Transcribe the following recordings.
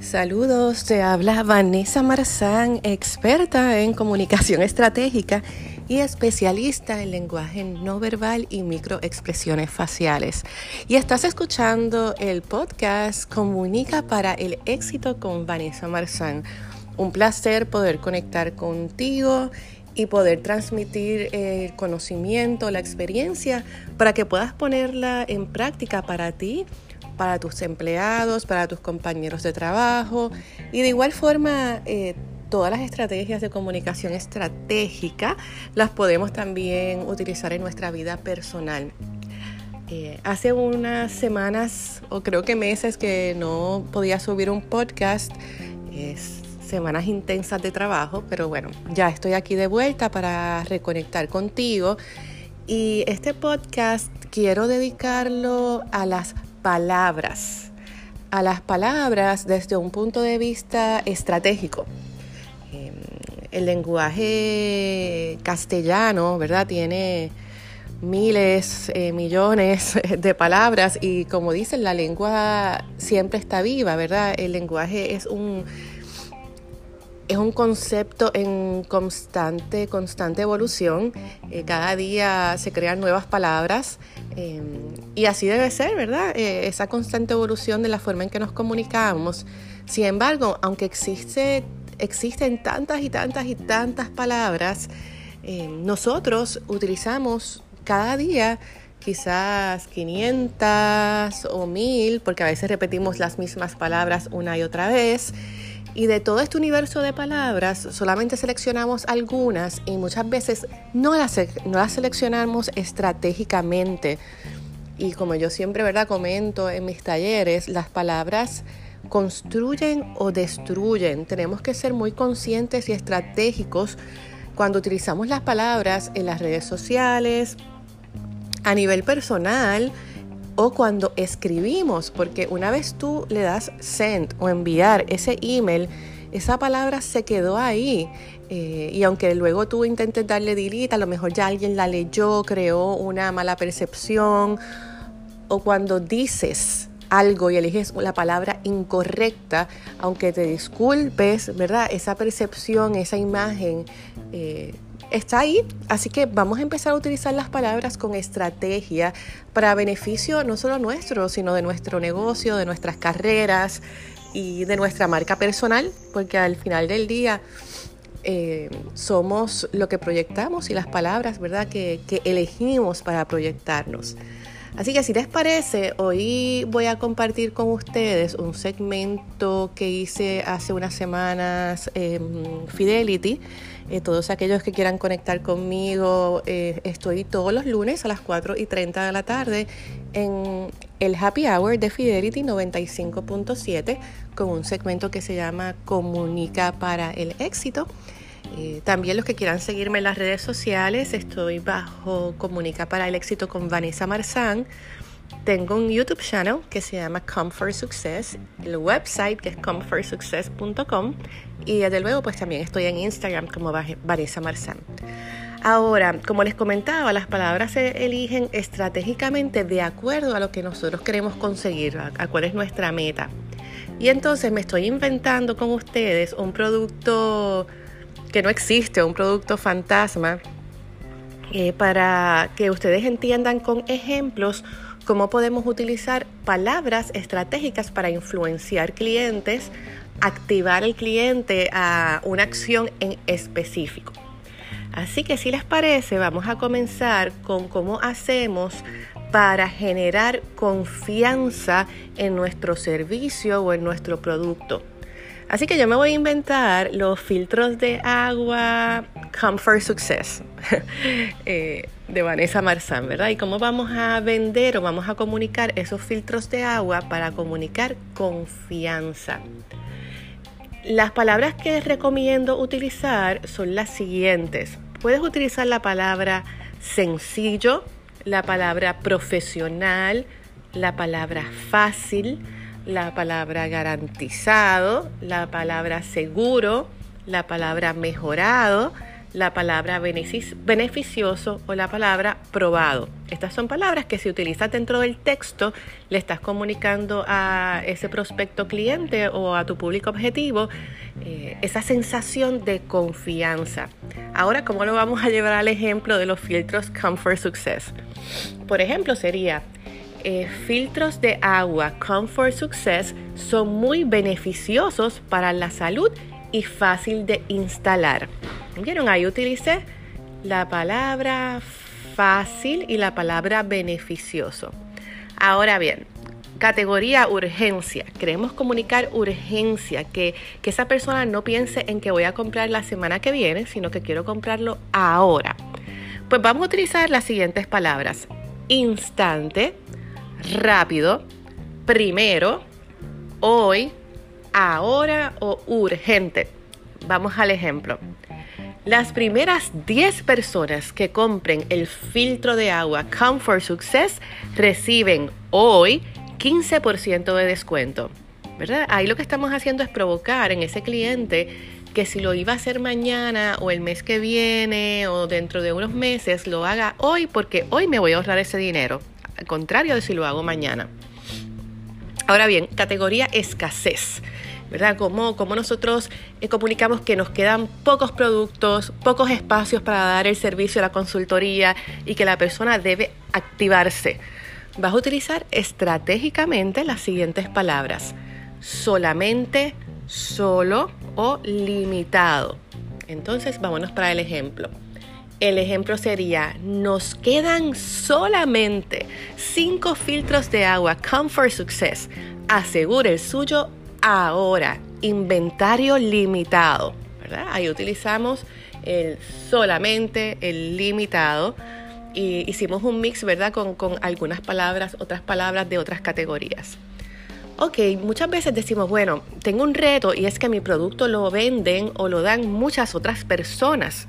Saludos, te habla Vanessa Marzán, experta en comunicación estratégica y especialista en lenguaje no verbal y microexpresiones faciales. Y estás escuchando el podcast Comunica para el éxito con Vanessa Marzán. Un placer poder conectar contigo y poder transmitir el conocimiento, la experiencia, para que puedas ponerla en práctica para ti para tus empleados, para tus compañeros de trabajo y de igual forma eh, todas las estrategias de comunicación estratégica las podemos también utilizar en nuestra vida personal. Eh, hace unas semanas o creo que meses que no podía subir un podcast, semanas intensas de trabajo, pero bueno, ya estoy aquí de vuelta para reconectar contigo. Y este podcast quiero dedicarlo a las palabras, a las palabras desde un punto de vista estratégico. Em, el lenguaje castellano, ¿verdad? Tiene miles, eh, millones de palabras y como dicen, la lengua siempre está viva, ¿verdad? El lenguaje es un es un concepto en constante, constante evolución. Eh, cada día se crean nuevas palabras eh, y así debe ser, ¿verdad? Eh, esa constante evolución de la forma en que nos comunicamos. Sin embargo, aunque existe, existen tantas y tantas y tantas palabras, nosotros utilizamos cada día quizás 500 o 1000, porque a veces repetimos las mismas palabras una y otra vez. Y de todo este universo de palabras, solamente seleccionamos algunas y muchas veces no las, seleccionamos estratégicamente. Y como yo siempre ¿verdad? comento en mis talleres, las palabras construyen o destruyen. Tenemos que ser muy conscientes y estratégicos cuando utilizamos las palabras en las redes sociales, a nivel personal, o cuando escribimos, porque una vez tú le das send o enviar ese email, esa palabra se quedó ahí. Eh, y aunque luego tú intentes darle delete, a lo mejor ya alguien la leyó, creó una mala percepción. O cuando dices algo y eliges la palabra incorrecta, aunque te disculpes, ¿verdad? Esa percepción, esa imagen eh, está ahí, así que vamos a empezar a utilizar las palabras con estrategia para beneficio no solo nuestro, sino de nuestro negocio, de nuestras carreras y de nuestra marca personal, porque al final del día eh, somos lo que proyectamos y las palabras, ¿verdad?, que, que elegimos para proyectarnos. Así que si les parece, hoy voy a compartir con ustedes un segmento que hice hace unas semanas Fidelity. Eh, todos aquellos que quieran conectar conmigo, eh, estoy todos los lunes a las 4 y 30 de la tarde en el Happy Hour de Fidelity 95.7 con un segmento que se llama Comunica para el éxito. Eh, también los que quieran seguirme en las redes sociales, estoy bajo Comunica para el éxito con Vanessa Marzán. Tengo un YouTube channel que se llama Comfort Success, el website que es comfortsuccess.com y desde luego pues también estoy en Instagram como Vanessa Marzán. Ahora, como les comentaba, las palabras se eligen estratégicamente de acuerdo a lo que nosotros queremos conseguir, a cuál es nuestra meta. Y entonces me estoy inventando con ustedes un producto que no existe, un producto fantasma, eh, para que ustedes entiendan con ejemplos cómo podemos utilizar palabras estratégicas para influenciar clientes, activar al cliente a una acción en específico. Así que si les parece, vamos a comenzar con cómo hacemos para generar confianza en nuestro servicio o en nuestro producto. Así que yo me voy a inventar los filtros de agua Comfort Success eh, de Vanessa Marzán, ¿verdad? Y cómo vamos a vender o vamos a comunicar esos filtros de agua para comunicar confianza. Las palabras que recomiendo utilizar son las siguientes. Puedes utilizar la palabra sencillo, la palabra profesional, la palabra fácil, la palabra garantizado, la palabra seguro, la palabra mejorado, la palabra beneficioso o la palabra probado. Estas son palabras que si utilizas dentro del texto le estás comunicando a ese prospecto cliente o a tu público objetivo eh, esa sensación de confianza. Ahora, ¿cómo lo vamos a llevar al ejemplo de los filtros Comfort Success? Por ejemplo, sería eh, filtros de agua Comfort Success son muy beneficiosos para la salud y fácil de instalar. ¿Vieron? Ahí utilicé la palabra fácil y la palabra beneficioso. Ahora bien, categoría urgencia. Queremos comunicar urgencia, que, que, esa persona no piense en que voy a comprar la semana que viene, sino que quiero comprarlo ahora. Pues vamos a utilizar las siguientes palabras. Instante, rápido, primero, hoy, ahora o urgente. Vamos al ejemplo. Las primeras 10 personas que compren el filtro de agua Comfort Success reciben hoy 15% de descuento. ¿verdad? Ahí lo que estamos haciendo es provocar en ese cliente que si lo iba a hacer mañana o el mes que viene o dentro de unos meses, lo haga hoy porque hoy me voy a ahorrar ese dinero al contrario de si lo hago mañana. Ahora bien, categoría escasez. ¿verdad? Como, nosotros eh, comunicamos que nos quedan pocos productos, pocos espacios para dar el servicio a la consultoría y que la persona debe activarse. Vas a utilizar estratégicamente las siguientes palabras. Solamente, solo o limitado. Entonces, vámonos para el ejemplo. El ejemplo sería, nos quedan solamente 5 filtros de agua Comfort Success. Asegure el suyo ahora. Inventario limitado. Ahí utilizamos el solamente, el limitado. Y hicimos un mix, ¿verdad? Con, con algunas palabras, otras palabras de otras categorías. Ok, muchas veces decimos, bueno, tengo un reto y es que mi producto lo venden o lo dan muchas otras personas.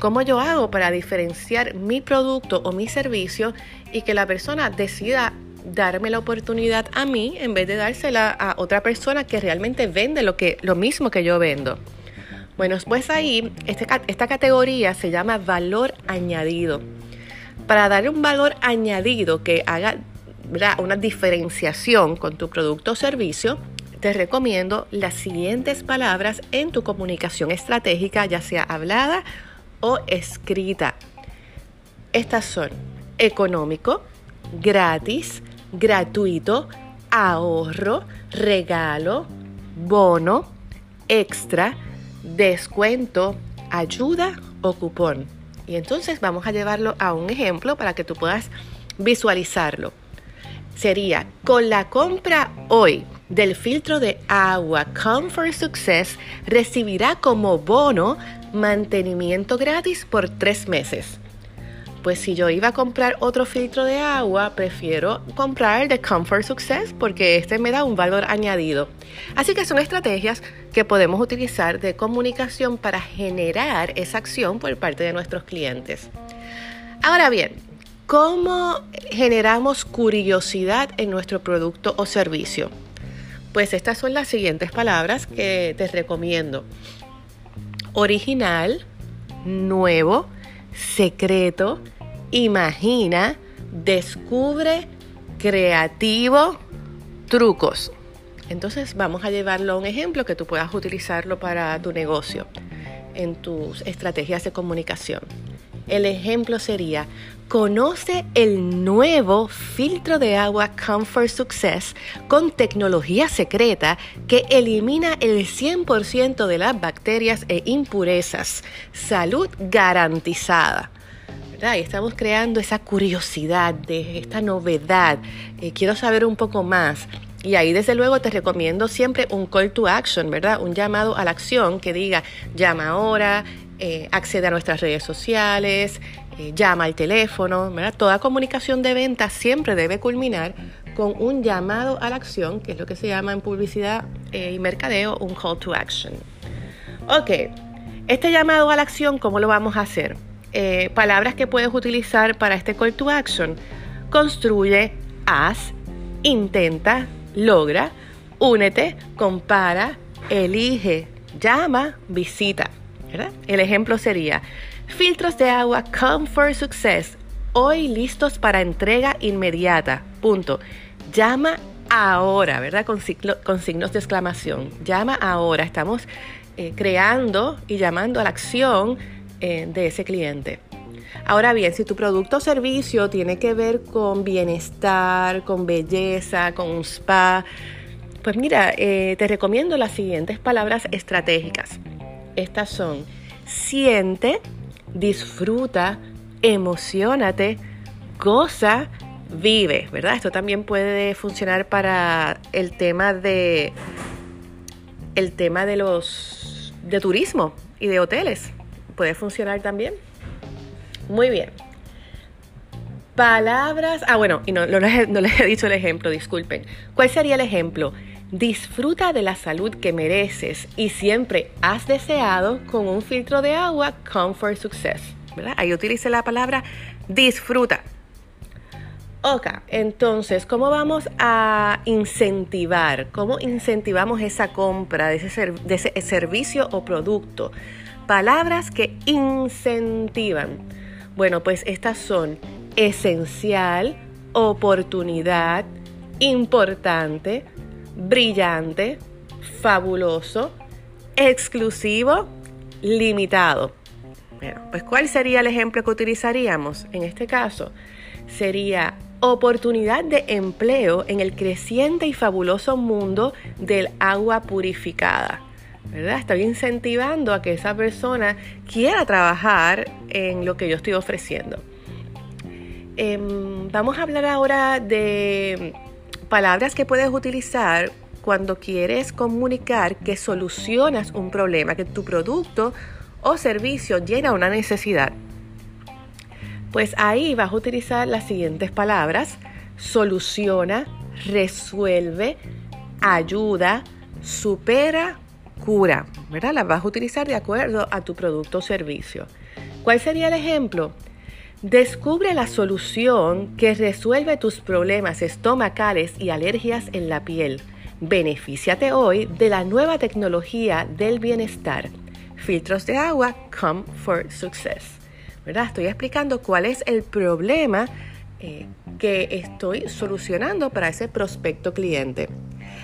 ¿Cómo yo hago para diferenciar mi producto o mi servicio y que la persona decida darme la oportunidad a mí en vez de dársela a otra persona que realmente vende lo, que, lo mismo que yo vendo? Bueno, pues ahí este, esta categoría se llama valor añadido. Para darle un valor añadido que haga una diferenciación con tu producto o servicio, te recomiendo las siguientes palabras en tu comunicación estratégica, ya sea hablada o escrita. Estas son económico, gratis, gratuito, ahorro, regalo, bono, extra, descuento, ayuda o cupón. Y entonces vamos a llevarlo a un ejemplo para que tú puedas visualizarlo sería con la compra hoy del filtro de agua Comfort Success recibirá como bono mantenimiento gratis por tres meses. Pues si yo iba a comprar otro filtro de agua, prefiero comprar el de Comfort Success porque este me da un valor añadido. Así que son estrategias que podemos utilizar de comunicación para generar esa acción por parte de nuestros clientes. Ahora bien, ¿Cómo generamos curiosidad en nuestro producto o servicio? Pues estas son las siguientes palabras que te recomiendo. Original, nuevo, secreto, imagina, descubre, creativo, trucos. Entonces vamos a llevarlo a un ejemplo que tú puedas utilizarlo para tu negocio, en tus estrategias de comunicación. El ejemplo sería, conoce el nuevo filtro de agua Comfort Success con tecnología secreta que elimina el 100% de las bacterias e impurezas. Salud garantizada. Y estamos creando esa curiosidad de esta novedad. Eh, quiero saber un poco más. Y ahí desde luego te recomiendo siempre un call to action, ¿verdad? Un llamado a la acción que diga llama ahora, eh, accede a nuestras redes sociales, eh, llama al teléfono, Toda comunicación de venta siempre debe culminar con un llamado a la acción, que es lo que se llama en publicidad eh, y mercadeo un call to action. Ok, este llamado a la acción, ¿cómo lo vamos a hacer? palabras que puedes utilizar para este call to action. Construye, haz, intenta, logra, únete, compara, elige, llama, visita. El ejemplo sería, Filtros de agua Comfort Success. Hoy listos para entrega inmediata. Punto. Llama ahora, ¿verdad? Con, con signos de exclamación. Llama ahora. Estamos eh, creando y llamando a la acción eh, de ese cliente. Ahora bien, si tu producto o servicio tiene que ver con bienestar, con belleza, con un spa, pues mira, eh, te recomiendo las siguientes palabras estratégicas. Estas son siente, disfruta, emocionate, goza, vive, ¿verdad? Esto también puede funcionar para el tema de el tema de los de turismo y de hoteles. Puede funcionar también. Muy bien. Palabras. Ah, bueno, y no, no, les, he dicho el ejemplo, disculpen. ¿Cuál sería el ejemplo? Disfruta de la salud que mereces y siempre has deseado con un filtro de agua Comfort Success. ¿verdad? Ahí utilice la palabra disfruta. Ok, entonces, ¿cómo vamos a incentivar? ¿Cómo incentivamos esa compra de ese servicio o producto? Palabras que incentivan. Bueno, pues estas son esencial, oportunidad, importante, brillante, fabuloso, exclusivo, limitado. Bueno, pues ¿cuál sería el ejemplo que utilizaríamos? En este caso, sería oportunidad de empleo en el creciente y fabuloso mundo del agua purificada. ¿verdad? Estoy incentivando a que esa persona quiera trabajar en lo que yo estoy ofreciendo. Em, vamos a hablar ahora de palabras que puedes utilizar cuando quieres comunicar que solucionas un problema, que tu producto o servicio llena una necesidad. Pues ahí vas a utilizar las siguientes palabras. Soluciona, resuelve, ayuda, supera cura, ¿verdad? Las vas a utilizar de acuerdo a tu producto o servicio. ¿Cuál sería el ejemplo? Descubre la solución que resuelve tus problemas estomacales y alergias en la piel. Benefíciate hoy de la nueva tecnología del bienestar. Filtros de agua Come for Success. ¿verdad? Estoy explicando cuál es el problema eh, que estoy solucionando para ese prospecto cliente.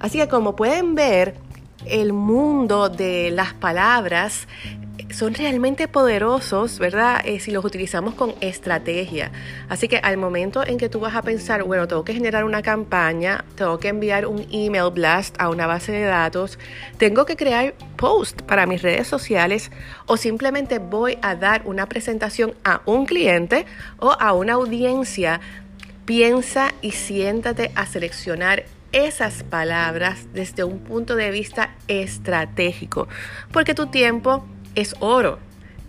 Así que como pueden ver, el mundo de las palabras son realmente poderosos, ¿verdad? Eh, si los utilizamos con estrategia. Así que al momento en que tú vas a pensar, bueno, tengo que generar una campaña, tengo que enviar un email blast a una base de datos, tengo que crear post para mis redes sociales o simplemente voy a dar una presentación a un cliente o a una audiencia, piensa y siéntate a seleccionar esas palabras desde un punto de vista estratégico, porque tu tiempo es oro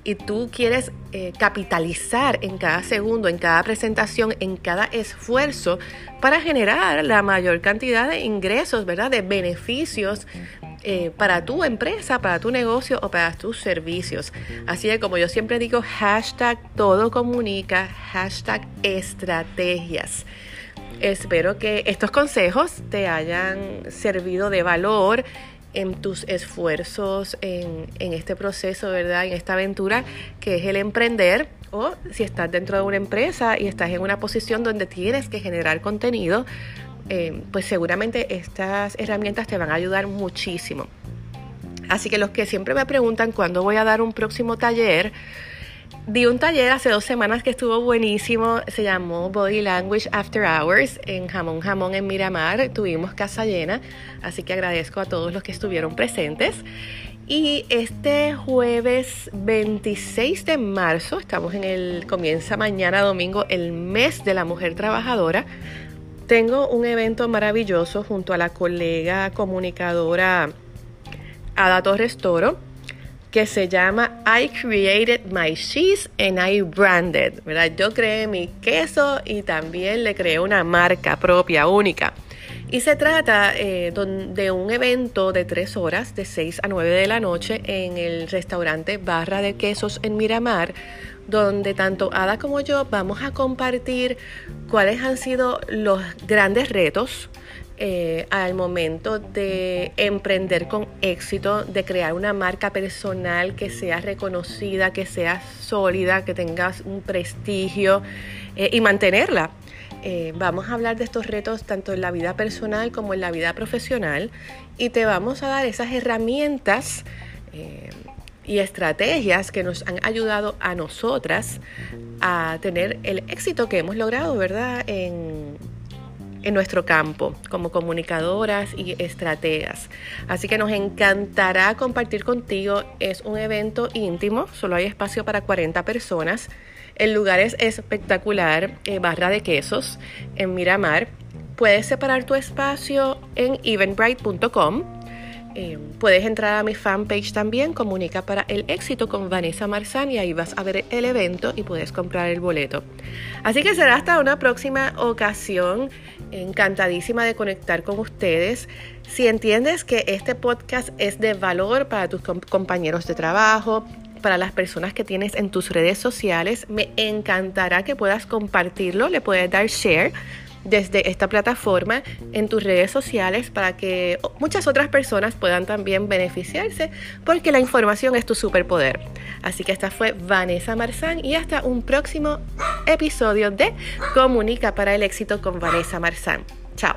y tú quieres eh, capitalizar en cada segundo, en cada presentación, en cada esfuerzo para generar la mayor cantidad de ingresos, ¿verdad? De beneficios eh, para tu empresa, para tu negocio o para tus servicios. Así que como yo siempre digo, hashtag todo comunica, hashtag estrategias. Espero que estos consejos te hayan servido de valor en tus esfuerzos en, este proceso, ¿verdad? En esta aventura que es el emprender o si estás dentro de una empresa y estás en una posición donde tienes que generar contenido, eh, pues seguramente estas herramientas te van a ayudar muchísimo. Así que los que siempre me preguntan cuándo voy a dar un próximo taller, Di un taller hace dos semanas que estuvo buenísimo, se llamó Body Language After Hours en Jamón Jamón en Miramar, tuvimos casa llena, así que agradezco a todos los que estuvieron presentes. Y este jueves 26 de marzo, estamos en el, comienza mañana domingo, el mes de la mujer trabajadora, tengo un evento maravilloso junto a la colega comunicadora Ada Torres Toro que se llama I Created My Cheese and I Branded, ¿verdad? Yo creé mi queso y también le creé una marca propia, única. Y se trata eh, de un evento de tres horas, de 6 a 9 de la noche, en el restaurante Barra de Quesos en Miramar, donde tanto Ada como yo vamos a compartir cuáles han sido los grandes retos eh, al momento de emprender con éxito, de crear una marca personal que sea reconocida, que sea sólida, que tengas un prestigio eh, y mantenerla. Eh, vamos a hablar de estos retos tanto en la vida personal como en la vida profesional y te vamos a dar esas herramientas y estrategias que nos han ayudado a nosotras a tener el éxito que hemos logrado, ¿verdad? En, en nuestro campo como comunicadoras y estrategas. Así que nos encantará compartir contigo. Es un evento íntimo, solo hay espacio para 40 personas. El lugar es espectacular, eh, barra de quesos en Miramar. Puedes separar tu espacio en eventbrite.com eh, puedes entrar a mi fanpage también, Comunica para el éxito con Vanessa Marzán y ahí vas a ver el evento y puedes comprar el boleto. Así que será hasta una próxima ocasión. Encantadísima de conectar con ustedes. Si entiendes que este podcast es de valor para tus compañeros de trabajo, para las personas que tienes en tus redes sociales, me encantará que puedas compartirlo, le puedes dar share desde esta plataforma en tus redes sociales para que muchas otras personas puedan también beneficiarse porque la información es tu superpoder. Así que esta fue Vanessa Marzán y hasta un próximo episodio de Comunica para el éxito con Vanessa Marzán. Chao.